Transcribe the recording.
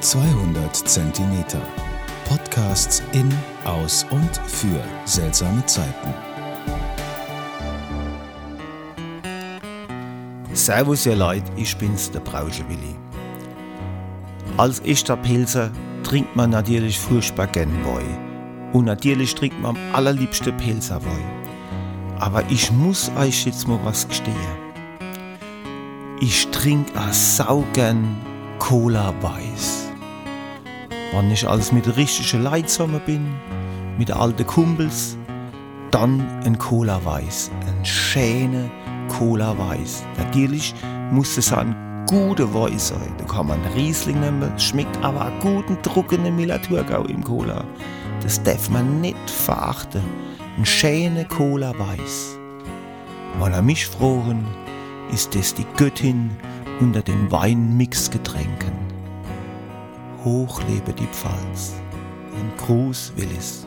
200 Zentimeter. Podcasts in, aus und für seltsame Zeiten. Servus ihr Leute, ich bin's, der Brauschewilli. Als echter Pilzer trinkt man natürlich furchtbar gern Woi. Und natürlich trinkt man am allerliebsten Pilzer Woi. Aber ich muss euch jetzt mal was gestehen. Ich trink a saugern Cola Weiß. Wenn ich alles mit richtigen Leuten bin, mit alten Kumpels, dann ein Cola Weiß. Ein schöner Cola Weiß. Natürlich muss es ein guter Weiß sein. Da kann man Riesling nehmen, schmeckt aber einen guten, trockenen Müller-Thurgau im Cola. Das darf man nicht verachten. Ein schöner Cola Weiß. Wenn er mich fragen, ist es die Göttin unter den Weinmixgetränken. Hoch lebe die Pfalz. Ein Gruß, Willis.